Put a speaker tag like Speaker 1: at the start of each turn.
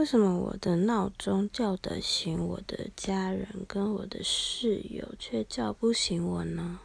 Speaker 1: 为什么我的闹钟叫得醒我的家人跟我的室友却叫不醒我呢？